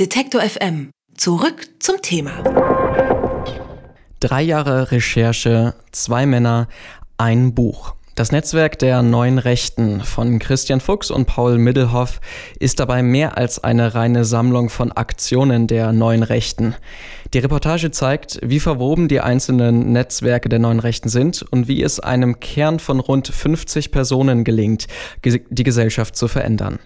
Detektor FM. Zurück zum Thema. Drei Jahre Recherche, zwei Männer, ein Buch. Das Netzwerk der neuen Rechten von Christian Fuchs und Paul Middelhoff ist dabei mehr als eine reine Sammlung von Aktionen der neuen Rechten. Die Reportage zeigt, wie verwoben die einzelnen Netzwerke der neuen Rechten sind und wie es einem Kern von rund 50 Personen gelingt, die Gesellschaft zu verändern.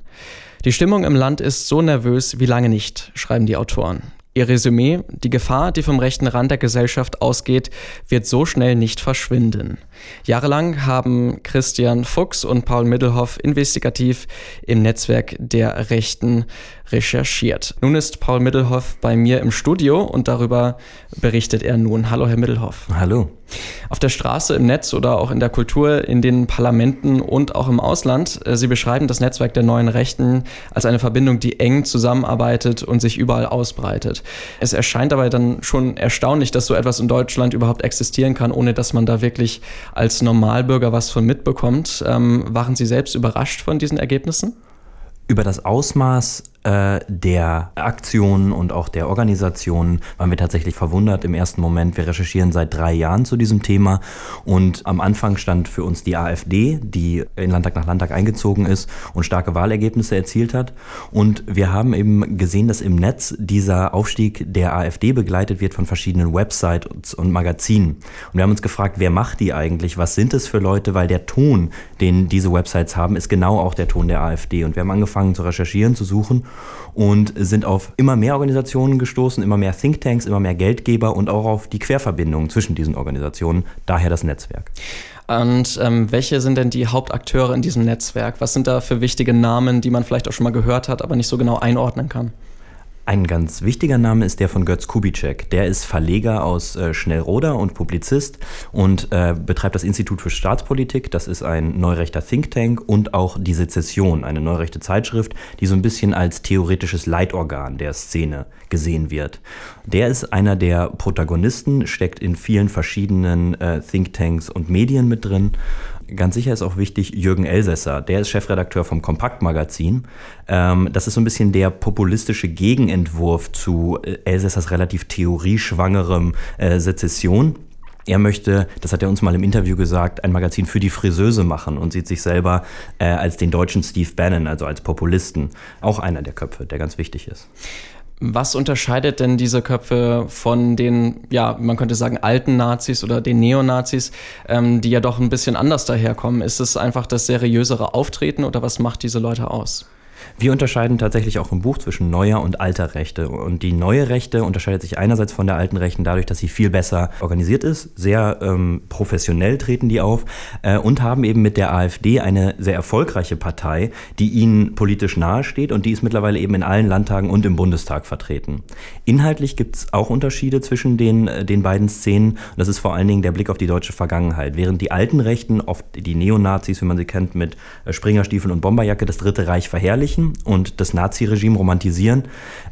Die Stimmung im Land ist so nervös wie lange nicht, schreiben die Autoren. Ihr Resümee, die Gefahr, die vom rechten Rand der Gesellschaft ausgeht, wird so schnell nicht verschwinden. Jahrelang haben Christian Fuchs und Paul Middelhoff investigativ im Netzwerk der Rechten recherchiert. Nun ist Paul Middelhoff bei mir im Studio und darüber berichtet er nun. Hallo, Herr Middelhoff. Hallo. Auf der Straße, im Netz oder auch in der Kultur, in den Parlamenten und auch im Ausland. Äh, Sie beschreiben das Netzwerk der neuen Rechten als eine Verbindung, die eng zusammenarbeitet und sich überall ausbreitet. Es erscheint dabei dann schon erstaunlich, dass so etwas in Deutschland überhaupt existieren kann, ohne dass man da wirklich als Normalbürger was von mitbekommt. Ähm, waren Sie selbst überrascht von diesen Ergebnissen? Über das Ausmaß äh, der Aktionen und auch der Organisationen waren wir tatsächlich verwundert im ersten Moment. Wir recherchieren seit drei Jahren zu diesem Thema und am Anfang stand für uns die AfD, die in Landtag nach Landtag eingezogen ist und starke Wahlergebnisse erzielt hat. Und wir haben eben gesehen, dass im Netz dieser Aufstieg der AfD begleitet wird von verschiedenen Websites und Magazinen. Und wir haben uns gefragt, wer macht die eigentlich? Was sind es für Leute? Weil der Ton, den diese Websites haben, ist genau auch der Ton der AfD. Und wir haben angefangen zu recherchieren, zu suchen und sind auf immer mehr Organisationen gestoßen, immer mehr Thinktanks, immer mehr Geldgeber und auch auf die Querverbindungen zwischen diesen Organisationen, daher das Netzwerk. Und ähm, welche sind denn die Hauptakteure in diesem Netzwerk? Was sind da für wichtige Namen, die man vielleicht auch schon mal gehört hat, aber nicht so genau einordnen kann? Ein ganz wichtiger Name ist der von Götz Kubitschek. Der ist Verleger aus äh, Schnellroda und Publizist und äh, betreibt das Institut für Staatspolitik. Das ist ein neurechter Think Tank und auch die Sezession, eine neurechte Zeitschrift, die so ein bisschen als theoretisches Leitorgan der Szene gesehen wird. Der ist einer der Protagonisten, steckt in vielen verschiedenen äh, Thinktanks und Medien mit drin ganz sicher ist auch wichtig Jürgen Elsässer. Der ist Chefredakteur vom Kompaktmagazin. Ähm, das ist so ein bisschen der populistische Gegenentwurf zu äh, Elsässers relativ theorieschwangerem äh, Sezession. Er möchte, das hat er uns mal im Interview gesagt, ein Magazin für die Friseuse machen und sieht sich selber äh, als den deutschen Steve Bannon, also als Populisten. Auch einer der Köpfe, der ganz wichtig ist. Was unterscheidet denn diese Köpfe von den, ja, man könnte sagen, alten Nazis oder den Neonazis, ähm, die ja doch ein bisschen anders daherkommen? Ist es einfach das seriösere Auftreten oder was macht diese Leute aus? Wir unterscheiden tatsächlich auch im Buch zwischen neuer und alter Rechte. Und die neue Rechte unterscheidet sich einerseits von der alten Rechten dadurch, dass sie viel besser organisiert ist, sehr ähm, professionell treten die auf äh, und haben eben mit der AfD eine sehr erfolgreiche Partei, die ihnen politisch nahesteht und die ist mittlerweile eben in allen Landtagen und im Bundestag vertreten. Inhaltlich gibt es auch Unterschiede zwischen den, äh, den beiden Szenen. Und das ist vor allen Dingen der Blick auf die deutsche Vergangenheit. Während die alten Rechten, oft die Neonazis, wie man sie kennt, mit äh, Springerstiefeln und Bomberjacke das Dritte Reich verherrlichen, verherrlichen und das Naziregime romantisieren,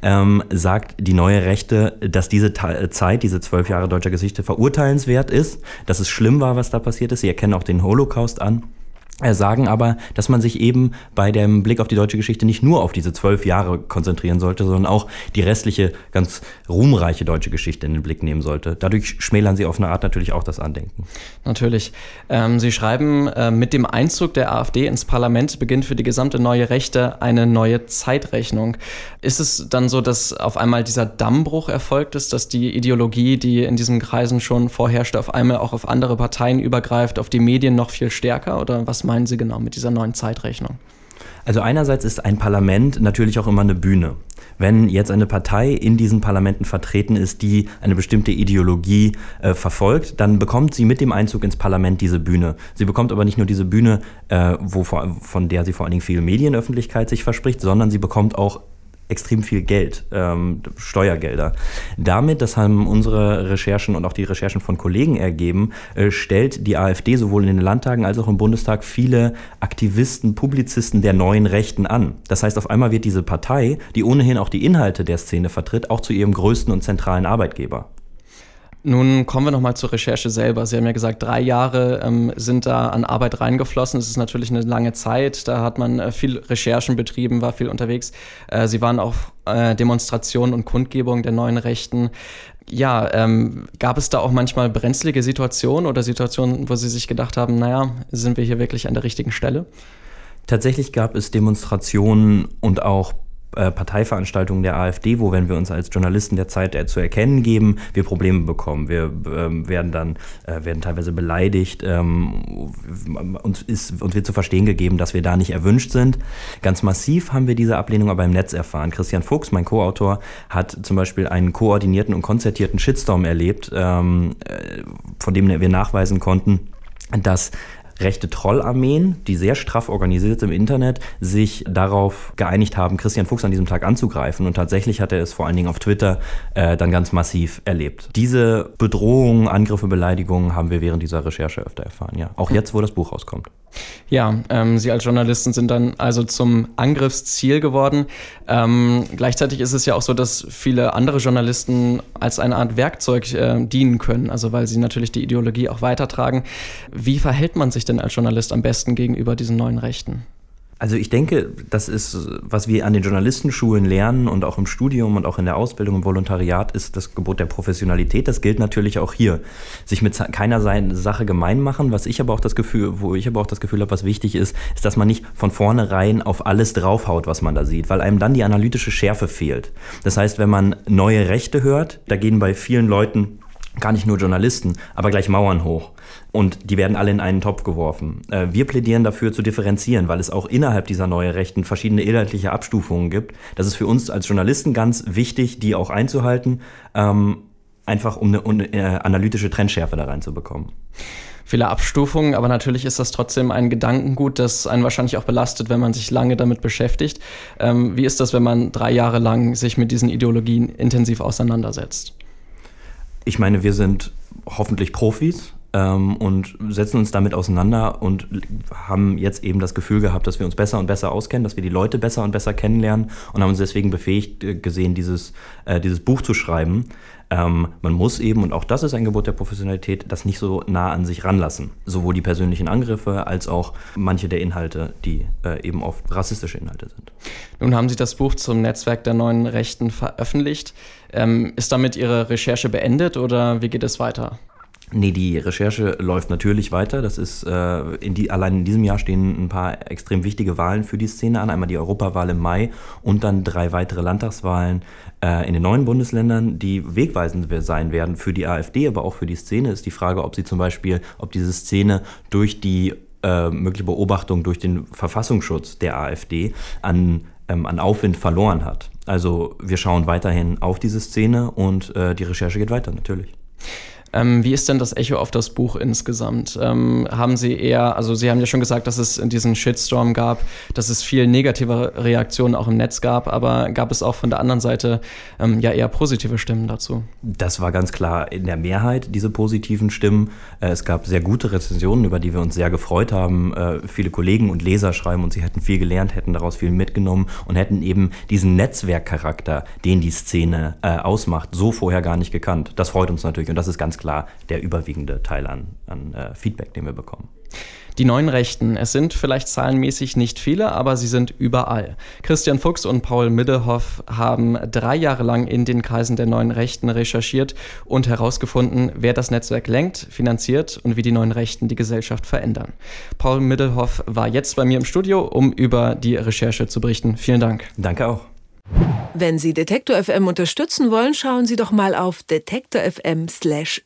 ähm, sagt die neue Rechte, dass diese Zeit, diese zwölf Jahre deutscher Geschichte verurteilenswert ist, dass es schlimm war, was da passiert ist. Sie erkennen auch den Holocaust an äh, sagen aber, dass man sich eben bei dem Blick auf die deutsche Geschichte nicht nur auf diese zwölf Jahre konzentrieren sollte, sondern auch die restliche, ganz ruhmreiche deutsche Geschichte in den Blick nehmen sollte. Dadurch schmälern sie auf eine Art natürlich auch das Andenken. Natürlich. Ähm, sie schreiben, äh, mit dem Einzug der AfD ins Parlament beginnt für die gesamte neue Rechte eine neue Zeitrechnung. Ist es dann so, dass auf einmal dieser Dammbruch erfolgt ist, dass die Ideologie, die in diesen Kreisen schon vorherrschte, auf einmal auch auf andere Parteien übergreift, auf die Medien noch viel stärker? Oder was meinen Sie genau mit dieser neuen Zeitrechnung? Also einerseits ist ein Parlament natürlich auch immer eine Bühne. Wenn jetzt eine Partei in diesen Parlamenten vertreten ist, die eine bestimmte Ideologie äh, verfolgt, dann bekommt sie mit dem Einzug ins Parlament diese Bühne. Sie bekommt aber nicht nur diese Bühne, äh, wo, von der sie vor allen Dingen viel Medienöffentlichkeit sich verspricht, sondern sie bekommt auch extrem viel Geld, ähm, Steuergelder. Damit, das haben unsere Recherchen und auch die Recherchen von Kollegen ergeben, äh, stellt die AfD sowohl in den Landtagen als auch im Bundestag viele Aktivisten, Publizisten der neuen Rechten an. Das heißt, auf einmal wird diese Partei, die ohnehin auch die Inhalte der Szene vertritt, auch zu ihrem größten und zentralen Arbeitgeber. Nun kommen wir nochmal zur Recherche selber. Sie haben ja gesagt, drei Jahre ähm, sind da an Arbeit reingeflossen. Das ist natürlich eine lange Zeit. Da hat man äh, viel Recherchen betrieben, war viel unterwegs. Äh, Sie waren auf äh, Demonstrationen und Kundgebungen der neuen Rechten. Ja, ähm, gab es da auch manchmal brenzlige Situationen oder Situationen, wo Sie sich gedacht haben, naja, sind wir hier wirklich an der richtigen Stelle? Tatsächlich gab es Demonstrationen und auch äh, Parteiveranstaltungen der AfD, wo, wenn wir uns als Journalisten der Zeit äh, zu erkennen geben, wir Probleme bekommen. Wir ähm, werden dann äh, werden teilweise beleidigt. Ähm, uns, ist, uns wird zu verstehen gegeben, dass wir da nicht erwünscht sind. Ganz massiv haben wir diese Ablehnung aber im Netz erfahren. Christian Fuchs, mein Co-Autor, hat zum Beispiel einen koordinierten und konzertierten Shitstorm erlebt, ähm, äh, von dem wir nachweisen konnten, dass rechte Trollarmeen, die sehr straff organisiert im Internet, sich darauf geeinigt haben, Christian Fuchs an diesem Tag anzugreifen. Und tatsächlich hat er es vor allen Dingen auf Twitter äh, dann ganz massiv erlebt. Diese Bedrohungen, Angriffe, Beleidigungen haben wir während dieser Recherche öfter erfahren. Ja, auch jetzt, wo das Buch rauskommt. Ja, ähm, Sie als Journalisten sind dann also zum Angriffsziel geworden. Ähm, gleichzeitig ist es ja auch so, dass viele andere Journalisten als eine Art Werkzeug äh, dienen können, also weil sie natürlich die Ideologie auch weitertragen. Wie verhält man sich denn als Journalist am besten gegenüber diesen neuen Rechten? Also ich denke, das ist, was wir an den Journalistenschulen lernen und auch im Studium und auch in der Ausbildung im Volontariat, ist das Gebot der Professionalität. Das gilt natürlich auch hier. Sich mit keiner Sache gemein machen, was ich aber auch das Gefühl, wo ich aber auch das Gefühl habe, was wichtig ist, ist, dass man nicht von vornherein auf alles draufhaut, was man da sieht, weil einem dann die analytische Schärfe fehlt. Das heißt, wenn man neue Rechte hört, da gehen bei vielen Leuten gar nicht nur Journalisten, aber gleich Mauern hoch. Und die werden alle in einen Topf geworfen. Äh, wir plädieren dafür zu differenzieren, weil es auch innerhalb dieser neuen Rechten verschiedene inhaltliche Abstufungen gibt. Das ist für uns als Journalisten ganz wichtig, die auch einzuhalten, ähm, einfach um eine, äh, analytische Trendschärfe da reinzubekommen viele Abstufungen, aber natürlich ist das trotzdem ein Gedankengut, das einen wahrscheinlich auch belastet, wenn man sich lange damit beschäftigt. Ähm, wie ist das, wenn man drei Jahre lang sich mit diesen Ideologien intensiv auseinandersetzt? Ich meine, wir sind hoffentlich Profis ähm, und setzen uns damit auseinander und haben jetzt eben das Gefühl gehabt, dass wir uns besser und besser auskennen, dass wir die Leute besser und besser kennenlernen und haben uns deswegen befähigt äh, gesehen, dieses, äh, dieses Buch zu schreiben. Ähm, man muss eben, und auch das ist ein Gebot der Professionalität, das nicht so nah an sich ranlassen. Sowohl die persönlichen Angriffe als auch manche der Inhalte, die äh, eben oft rassistische Inhalte sind. Nun haben Sie das Buch zum Netzwerk der neuen Rechten veröffentlicht. Ähm, ist damit Ihre Recherche beendet oder wie geht es weiter? Nee, die Recherche läuft natürlich weiter. Das ist äh, in die, allein in diesem Jahr stehen ein paar extrem wichtige Wahlen für die Szene an. Einmal die Europawahl im Mai und dann drei weitere Landtagswahlen äh, in den neuen Bundesländern, die wegweisend sein werden für die AfD, aber auch für die Szene. Ist die Frage, ob sie zum Beispiel, ob diese Szene durch die äh, mögliche Beobachtung durch den Verfassungsschutz der AfD an ähm, an Aufwind verloren hat. Also wir schauen weiterhin auf diese Szene und äh, die Recherche geht weiter, natürlich. Ähm, wie ist denn das Echo auf das Buch insgesamt? Ähm, haben Sie eher, also Sie haben ja schon gesagt, dass es diesen Shitstorm gab, dass es viel negative Reaktionen auch im Netz gab, aber gab es auch von der anderen Seite ähm, ja eher positive Stimmen dazu? Das war ganz klar in der Mehrheit, diese positiven Stimmen. Äh, es gab sehr gute Rezensionen, über die wir uns sehr gefreut haben. Äh, viele Kollegen und Leser schreiben und sie hätten viel gelernt, hätten daraus viel mitgenommen und hätten eben diesen Netzwerkcharakter, den die Szene äh, ausmacht, so vorher gar nicht gekannt. Das freut uns natürlich und das ist ganz klar klar der überwiegende Teil an, an äh, Feedback, den wir bekommen. Die neuen Rechten, es sind vielleicht zahlenmäßig nicht viele, aber sie sind überall. Christian Fuchs und Paul Middelhoff haben drei Jahre lang in den Kreisen der neuen Rechten recherchiert und herausgefunden, wer das Netzwerk lenkt, finanziert und wie die neuen Rechten die Gesellschaft verändern. Paul Middelhoff war jetzt bei mir im Studio, um über die Recherche zu berichten. Vielen Dank. Danke auch. Wenn Sie Detektor FM unterstützen wollen, schauen Sie doch mal auf detektor.fm/slash